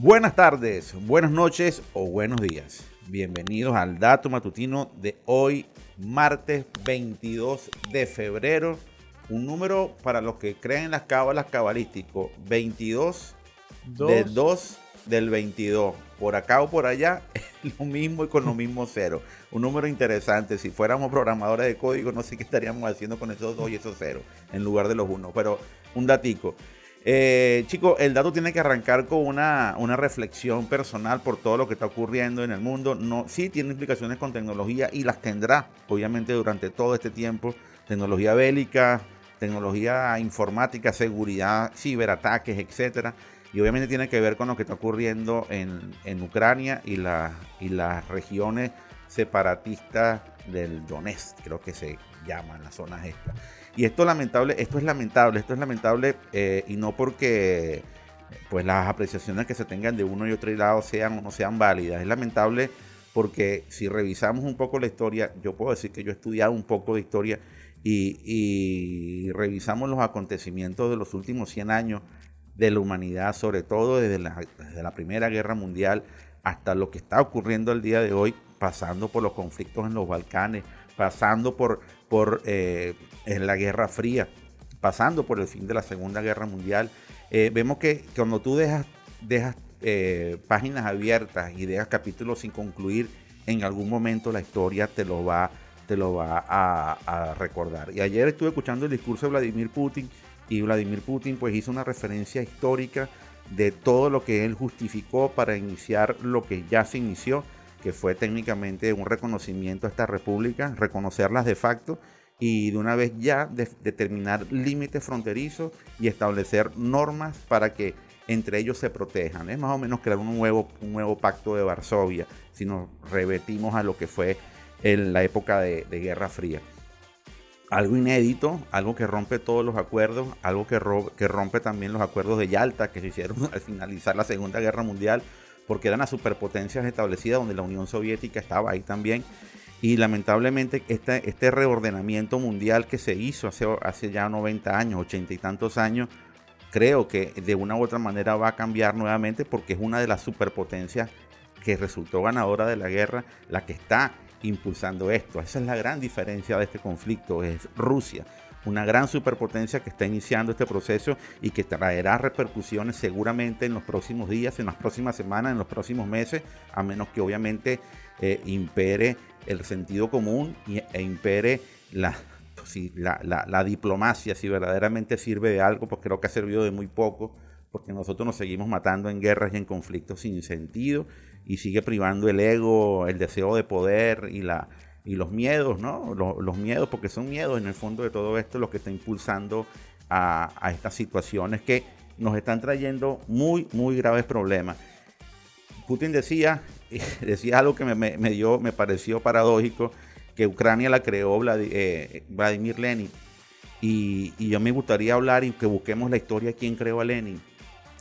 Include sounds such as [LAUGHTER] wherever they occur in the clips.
Buenas tardes, buenas noches o buenos días. Bienvenidos al dato matutino de hoy, martes 22 de febrero. Un número para los que creen en las cábalas cabalístico, 22 de 2 del 22. Por acá o por allá, [LAUGHS] lo mismo y con lo mismo cero. Un número interesante. Si fuéramos programadores de código, no sé qué estaríamos haciendo con esos dos y esos ceros en lugar de los unos. Pero un datico. Eh, chicos, el dato tiene que arrancar con una, reflexión personal por todo lo que está ocurriendo en el mundo. No, sí tiene implicaciones con tecnología y las tendrá, obviamente, durante todo este tiempo. Tecnología bélica, tecnología informática, seguridad, ciberataques, etcétera. Y obviamente tiene que ver con lo que está ocurriendo en, Ucrania y, y las regiones separatistas del Donetsk, creo que se llaman las zonas estas. Y esto lamentable, esto es lamentable, esto es lamentable eh, y no porque pues las apreciaciones que se tengan de uno y otro lado sean o no sean válidas. Es lamentable porque si revisamos un poco la historia, yo puedo decir que yo he estudiado un poco de historia y, revisamos los acontecimientos de los últimos 100 años de la humanidad, sobre todo desde la, desde la Primera Guerra Mundial hasta lo que está ocurriendo el día de hoy, pasando por los conflictos en los Balcanes, pasando por, por eh, la Guerra Fría, pasando por el fin de la Segunda Guerra Mundial, eh, vemos que cuando tú dejas, eh, páginas abiertas y dejas capítulos sin concluir, en algún momento la historia te lo va, te lo va a, recordar. Y ayer estuve escuchando el discurso de Vladimir Putin y Vladimir Putin pues hizo una referencia histórica de todo lo que él justificó para iniciar lo que ya se inició que fue técnicamente un reconocimiento a esta república, reconocerlas de facto y de una vez ya determinar límites fronterizos y establecer normas para que entre ellos se protejan. Es más o menos crear un nuevo, nuevo pacto de Varsovia, si nos repetimos a lo que fue en la época de, Guerra Fría. Algo inédito, algo que rompe todos los acuerdos, algo que, que rompe también los acuerdos de Yalta que se hicieron [LAUGHS] al finalizar la Segunda Guerra Mundial, porque eran las superpotencias establecidas donde la Unión Soviética estaba ahí también. Y lamentablemente este, reordenamiento mundial que se hizo hace ya 90 años, 80 y tantos años, creo que de una u otra manera va a cambiar nuevamente porque es una de las superpotencias que resultó ganadora de la guerra, la que está impulsando esto. Esa es la gran diferencia de este conflicto, es Rusia una gran superpotencia que está iniciando este proceso y que traerá repercusiones seguramente en los próximos días, en las próximas semanas, en los próximos meses, a menos que obviamente eh, impere el sentido común e impere la, la, diplomacia, si verdaderamente sirve de algo, pues creo que ha servido de muy poco, porque nosotros nos seguimos matando en guerras y en conflictos sin sentido y sigue privando el ego, el deseo de poder y la y los miedos, ¿no? Los, miedos, porque son miedos en el fondo de todo esto lo que está impulsando a, estas situaciones que nos están trayendo muy, muy graves problemas. Putin decía, [LAUGHS] decía algo que me, dio, me pareció paradójico, que Ucrania la creó eh, Vladimir Lenin. Y, yo me gustaría hablar y que busquemos la historia quién creó a Lenin,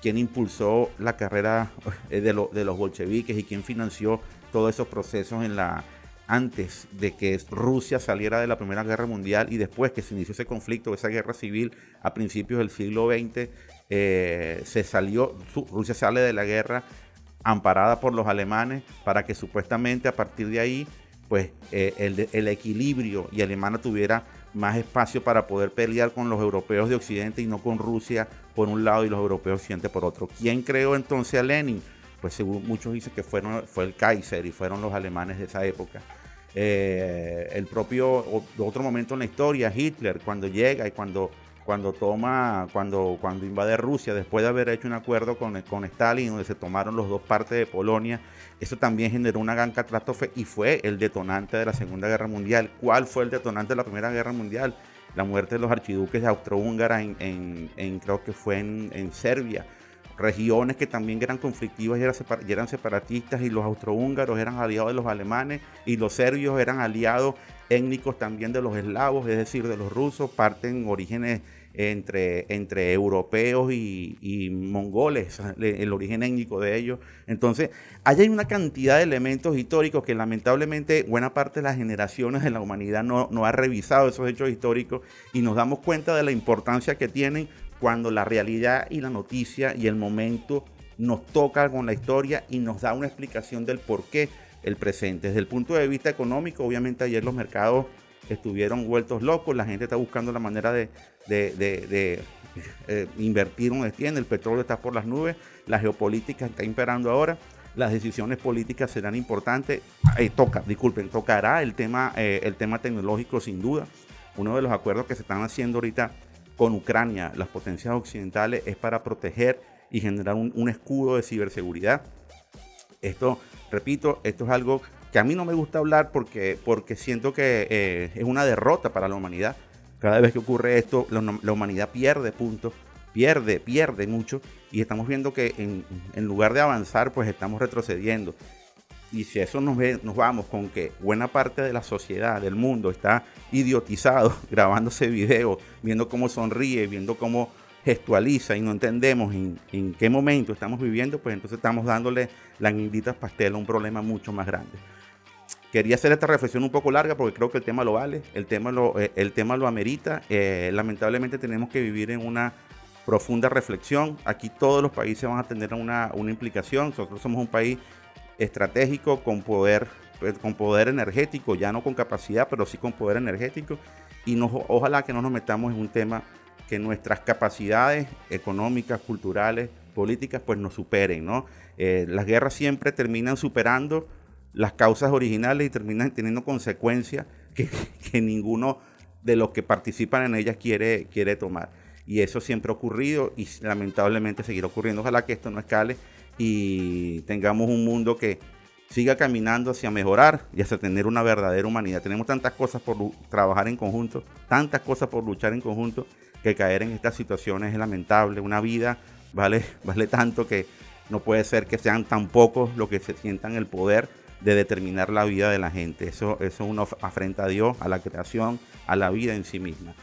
quién impulsó la carrera de, de los bolcheviques y quién financió todos esos procesos en la, antes de que Rusia saliera de la Primera Guerra Mundial y después que se inició ese conflicto, esa guerra civil a principios del siglo XX, eh, se salió, Rusia sale de la guerra amparada por los alemanes para que supuestamente a partir de ahí pues eh, el, equilibrio y Alemania tuviera más espacio para poder pelear con los europeos de Occidente y no con Rusia por un lado y los europeos de Occidente por otro. ¿Quién creó entonces a Lenin? Pues según muchos dicen que fue el Kaiser y fueron los alemanes de esa época. Eh, el propio otro momento en la historia, Hitler, cuando llega y cuando, cuando toma, cuando, cuando invade Rusia, después de haber hecho un acuerdo con, con Stalin, donde se tomaron los dos partes de Polonia, eso también generó una gran catástrofe y fue el detonante de la Segunda Guerra Mundial. ¿Cuál fue el detonante de la Primera Guerra Mundial? La muerte de los archiduques de Austrohúngara en, en, creo que fue en Serbia regiones que también eran conflictivas y eran, separatistas y los austrohúngaros eran aliados de los alemanes y los serbios eran aliados étnicos también de los eslavos, es decir, de los rusos, parten orígenes entre, entre europeos y, mongoles, el origen étnico de ellos. Entonces, hay una cantidad de elementos históricos que lamentablemente buena parte de las generaciones de la humanidad no, no ha revisado esos hechos históricos y nos damos cuenta de la importancia que tienen cuando la realidad y la noticia y el momento nos toca con la historia y nos da una explicación del por qué el presente. Desde el punto de vista económico, obviamente ayer los mercados estuvieron vueltos locos, la gente está buscando la manera de, eh, invertir donde tiene, el petróleo está por las nubes, la geopolítica está imperando ahora, las decisiones políticas serán importantes, eh, toca, disculpen, tocará el tema, eh, el tema tecnológico sin duda, uno de los acuerdos que se están haciendo ahorita con Ucrania, las potencias occidentales, es para proteger y generar un, escudo de ciberseguridad. Esto, repito, esto es algo que a mí no me gusta hablar porque, porque siento que eh, es una derrota para la humanidad. Cada vez que ocurre esto, la, humanidad pierde puntos, pierde, pierde mucho y estamos viendo que en, en, lugar de avanzar, pues estamos retrocediendo. Y si eso nos, ve, nos vamos con que buena parte de la sociedad, del mundo, está idiotizado [LAUGHS] grabándose videos, viendo cómo sonríe, viendo cómo gestualiza y no entendemos en, qué momento estamos viviendo, pues entonces estamos dándole la guindita pastel a un problema mucho más grande. Quería hacer esta reflexión un poco larga porque creo que el tema lo vale, el tema lo, eh, el tema lo amerita. Eh, lamentablemente tenemos que vivir en una profunda reflexión. Aquí todos los países van a tener una, una implicación. Nosotros somos un país estratégico con poder, pues, con poder energético, ya no con capacidad, pero sí con poder energético. Y nos, ojalá que no nos metamos en un tema que nuestras capacidades económicas, culturales, políticas, pues nos superen, ¿no? Eh, las guerras siempre terminan superando las causas originales y terminan teniendo consecuencias que, ninguno de los que participan en ellas quiere, quiere tomar. Y eso siempre ha ocurrido y lamentablemente seguirá ocurriendo. Ojalá que esto no escale y tengamos un mundo que siga caminando hacia mejorar y hacia tener una verdadera humanidad. Tenemos tantas cosas por trabajar en conjunto, tantas cosas por luchar en conjunto que caer en estas situaciones es lamentable. Una vida vale, [LAUGHS] vale tanto que no puede ser que sean tan pocos los que se sientan el poder de determinar la vida de la gente. Eso, eso es una afrenta a Dios, a la creación, a la vida en sí misma.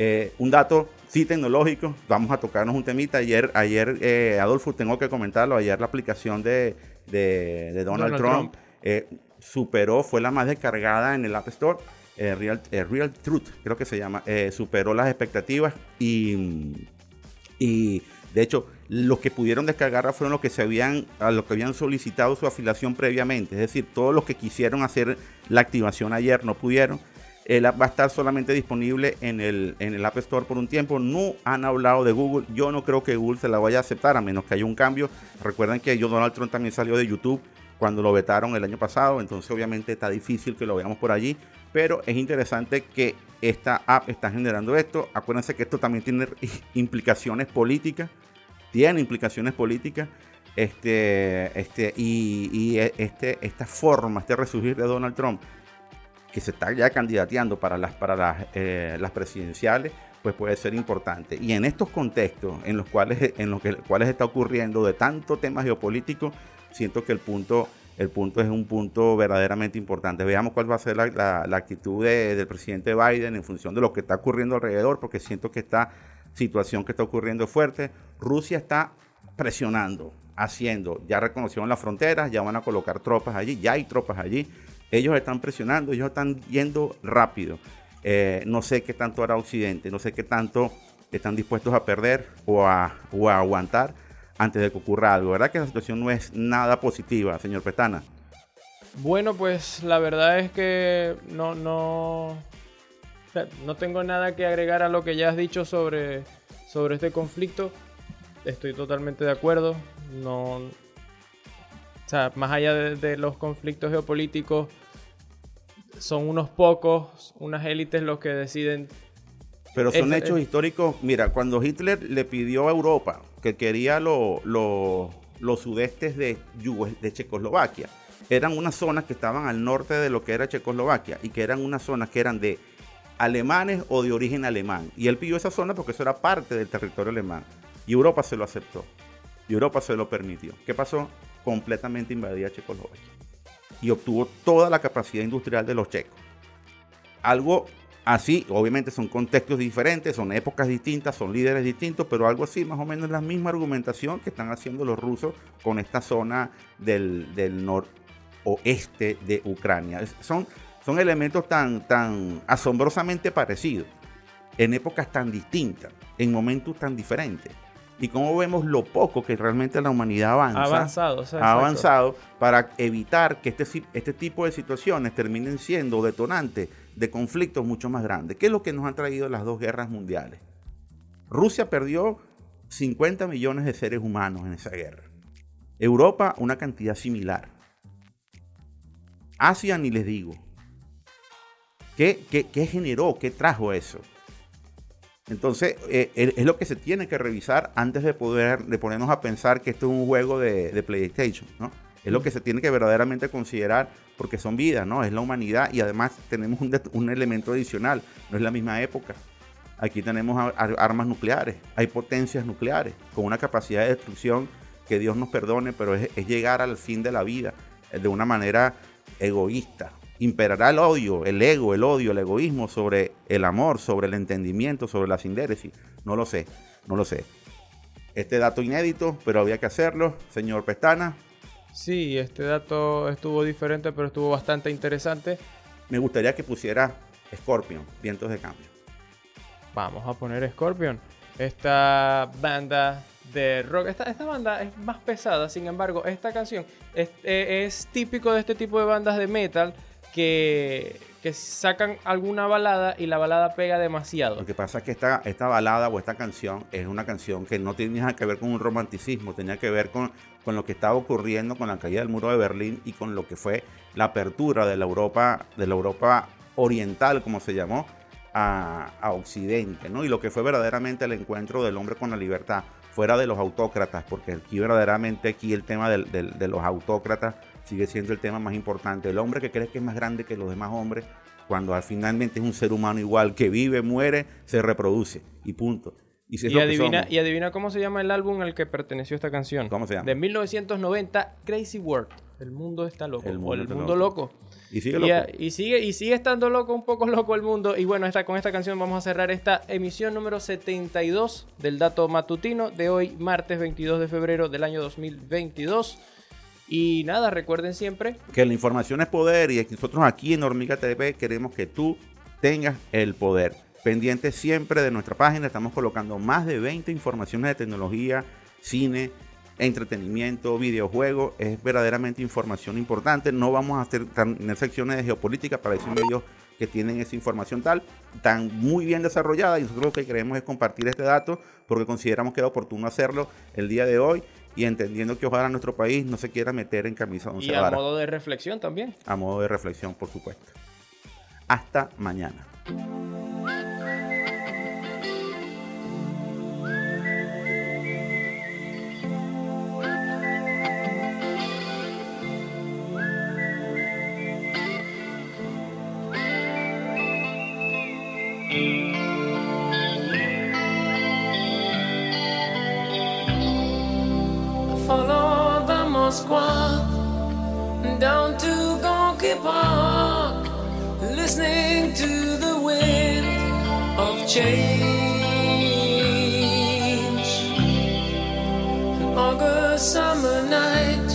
Eh, un dato sí tecnológico, vamos a tocarnos un temita. Ayer, ayer eh, Adolfo, tengo que comentarlo, ayer la aplicación de, Donald, Trump, eh, superó, fue la más descargada en el App Store eh, Real, Real Truth, creo que se llama, superó las expectativas y, y de hecho los que pudieron descargarla fueron los que se habían, a los que habían solicitado su afiliación previamente, es decir, todos los que quisieron hacer la activación ayer no pudieron. El app va a estar solamente disponible en el, en el App Store por un tiempo. No han hablado de Google. Yo no creo que Google se la vaya a aceptar a menos que haya un cambio. Recuerden que Donald Trump también salió de YouTube cuando lo vetaron el año pasado. Entonces obviamente está difícil que lo veamos por allí pero es interesante que esta app está generando esto. Acuérdense que esto también tiene [LAUGHS] implicaciones políticas, tiene implicaciones políticas. Este, este, y, este, esta forma, este resurgir de Donald Trump, que se está ya candidateando para las, para las, eh, las presidenciales, pues puede ser importante. Y en estos contextos en los cuales, en los que, cuales está ocurriendo de tanto tema geopolítico, siento que el punto el punto es un punto verdaderamente importante. Veamos cuál va a ser la, actitud del presidente Biden en función de lo que está ocurriendo alrededor, porque siento que esta situación que está ocurriendo es fuerte. Rusia está presionando, haciendo, ya reconocieron las fronteras, ya van a colocar tropas allí, ya hay tropas allí. Ellos están presionando, ellos están yendo rápido. Eh, no sé qué tanto hará Occidente, no sé qué tanto están dispuestos a perder o a, aguantar antes de que ocurra algo. ¿Verdad que la situación no es nada positiva, señor Petana? Bueno, pues la verdad es que no, no, no tengo nada que agregar a lo que ya has dicho sobre, sobre este conflicto. Estoy totalmente de acuerdo. No, o sea, más allá de, los conflictos geopolíticos, son unos pocos, unas élites los que deciden pero son hechos históricos. Mira, cuando Hitler le pidió a Europa que quería los sudestes de, de Checoslovaquia, eran unas zonas que estaban al norte de lo que era Checoslovaquia y que eran unas zonas que eran de alemanes o de origen alemán. Y él pidió esa zona porque eso era parte del territorio alemán. Y Europa se lo aceptó. Y Europa se lo permitió. ¿Qué pasó? Completamente invadía Checoslovaquia. Y obtuvo toda la capacidad industrial de los checos. Algo Así, obviamente son contextos diferentes, son épocas distintas, son líderes distintos, pero algo así, más o menos la misma argumentación que están haciendo los rusos con esta zona del, del noroeste de Ucrania. Son, son elementos tan, tan asombrosamente parecidos, en épocas tan distintas, en momentos tan diferentes. Y cómo vemos lo poco que realmente la humanidad avanza, Ha avanzado, o sea, ha exacto. avanzado para evitar que este, este tipo de situaciones terminen siendo detonantes de conflictos mucho más grandes. ¿Qué es lo que nos han traído las dos guerras mundiales? Rusia perdió 50 millones de seres humanos en esa guerra. Europa una cantidad similar. Asia ni les digo. ¿Qué, qué- qué generó? ¿Qué trajo eso? Entonces, eh, es es lo que se tiene que revisar antes de poder de ponernos a pensar que esto es un juego de, de PlayStation, ¿no? Es lo que se tiene que verdaderamente considerar porque son vidas, ¿no? Es la humanidad y además tenemos un, [LAUGHS] un elemento adicional, no es la misma época. Aquí tenemos a- a- armas nucleares, hay potencias nucleares con una capacidad de destrucción que Dios nos perdone, pero es, es llegar al fin de la vida eh, de una manera egoísta. Imperará el odio, el ego, el odio, el egoísmo sobre el amor, sobre el entendimiento, sobre la sindéresis. No lo sé, no lo sé. Este dato inédito, pero había que hacerlo. Señor Pestana, Sí, este dato estuvo diferente, pero estuvo bastante interesante. me gustaría que pusiera Scorpion, vientos de cambio. Vamos a poner Scorpion. Esta banda de rock. Esta, esta banda es más pesada, sin embargo, esta canción es, eh, es típico de este tipo de bandas de metal que, sacan alguna balada y la balada pega demasiado. Lo que pasa es que esta, esta balada o esta canción es una canción que no tiene nada que ver con un romanticismo, tenía que ver con, con lo que estaba ocurriendo con la caída del muro de Berlín y con lo que fue la apertura de la Europa, de la Europa oriental, como se llamó, a, Occidente, ¿no? Y lo que fue verdaderamente el encuentro del hombre con la libertad, fuera de los autócratas, porque aquí verdaderamente aquí el tema de los autócratas sigue siendo el tema más importante. El hombre que cree que es más grande que los demás hombres, cuando al finalmente es un ser humano igual, que vive, muere, se reproduce y punto. Y, Y adivina, y adivina cómo se llama el álbum al que perteneció esta canción. ¿Cómo se llama? De 1990, Crazy World. El mundo está loco. El o mundo el está mundo loco. loco. Y sigue loco. y sigue, y sigue estando loco, un poco loco el mundo. Y bueno, esta, con esta canción vamos a cerrar esta emisión número 72 del dato matutino de hoy, martes 22 de febrero del año 2022. Y nada, recuerden siempre que la información es poder y que nosotros aquí en Hormiga TV queremos que tú tengas el poder. Pendiente siempre de nuestra página, estamos colocando más de 20 informaciones de tecnología, cine, entretenimiento, videojuegos. Es verdaderamente información importante. No vamos a hacer tener secciones de geopolítica para esos medios que tienen esa información tal, tan muy bien desarrollada y nosotros lo que queremos es compartir este dato porque consideramos que era oportuno hacerlo el día de hoy y entendiendo que ojalá nuestro país no se quiera meter en camisa once y a varas modo de reflexión también. a modo de reflexión, por supuesto. Hasta mañana. Moskwa down to Gonky Park, listening to the wind of change. An August summer night,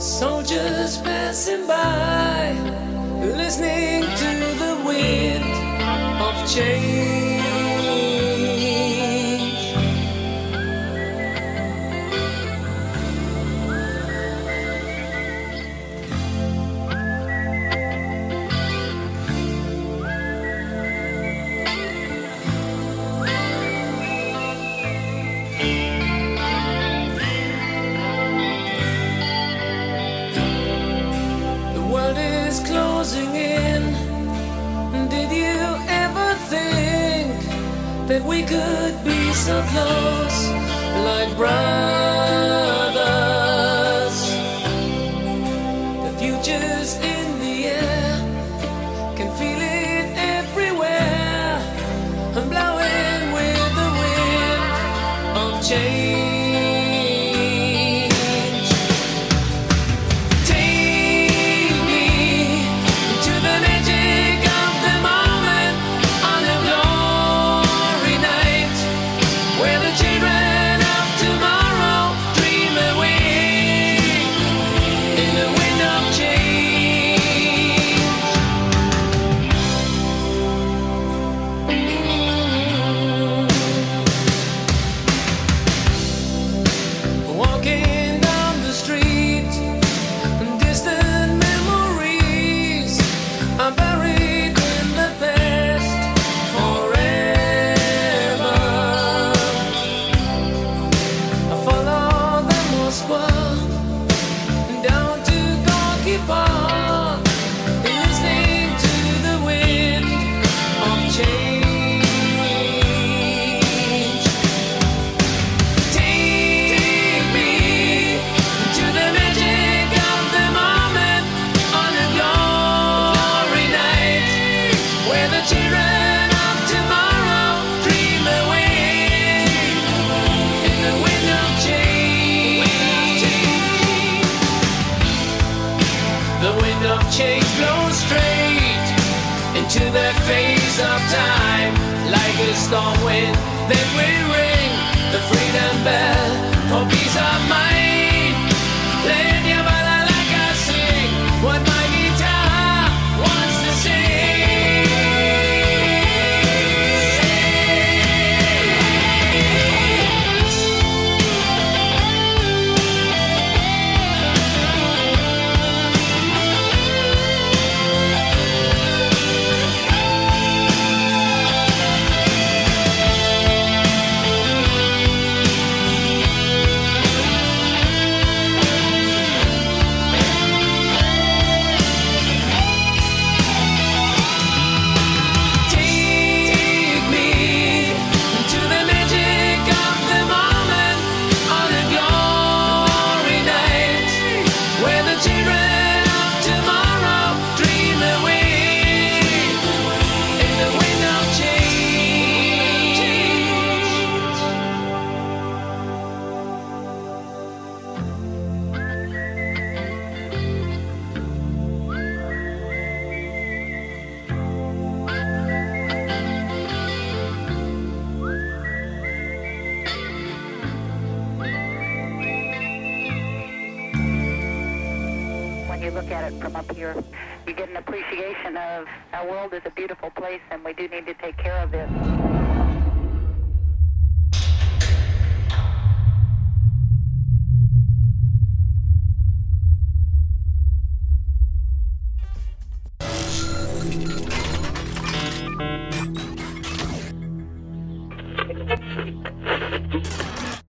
soldiers passing by, listening to the wind of change. At it from up here, you get an appreciation of our world is a beautiful place and we do need to take care of it.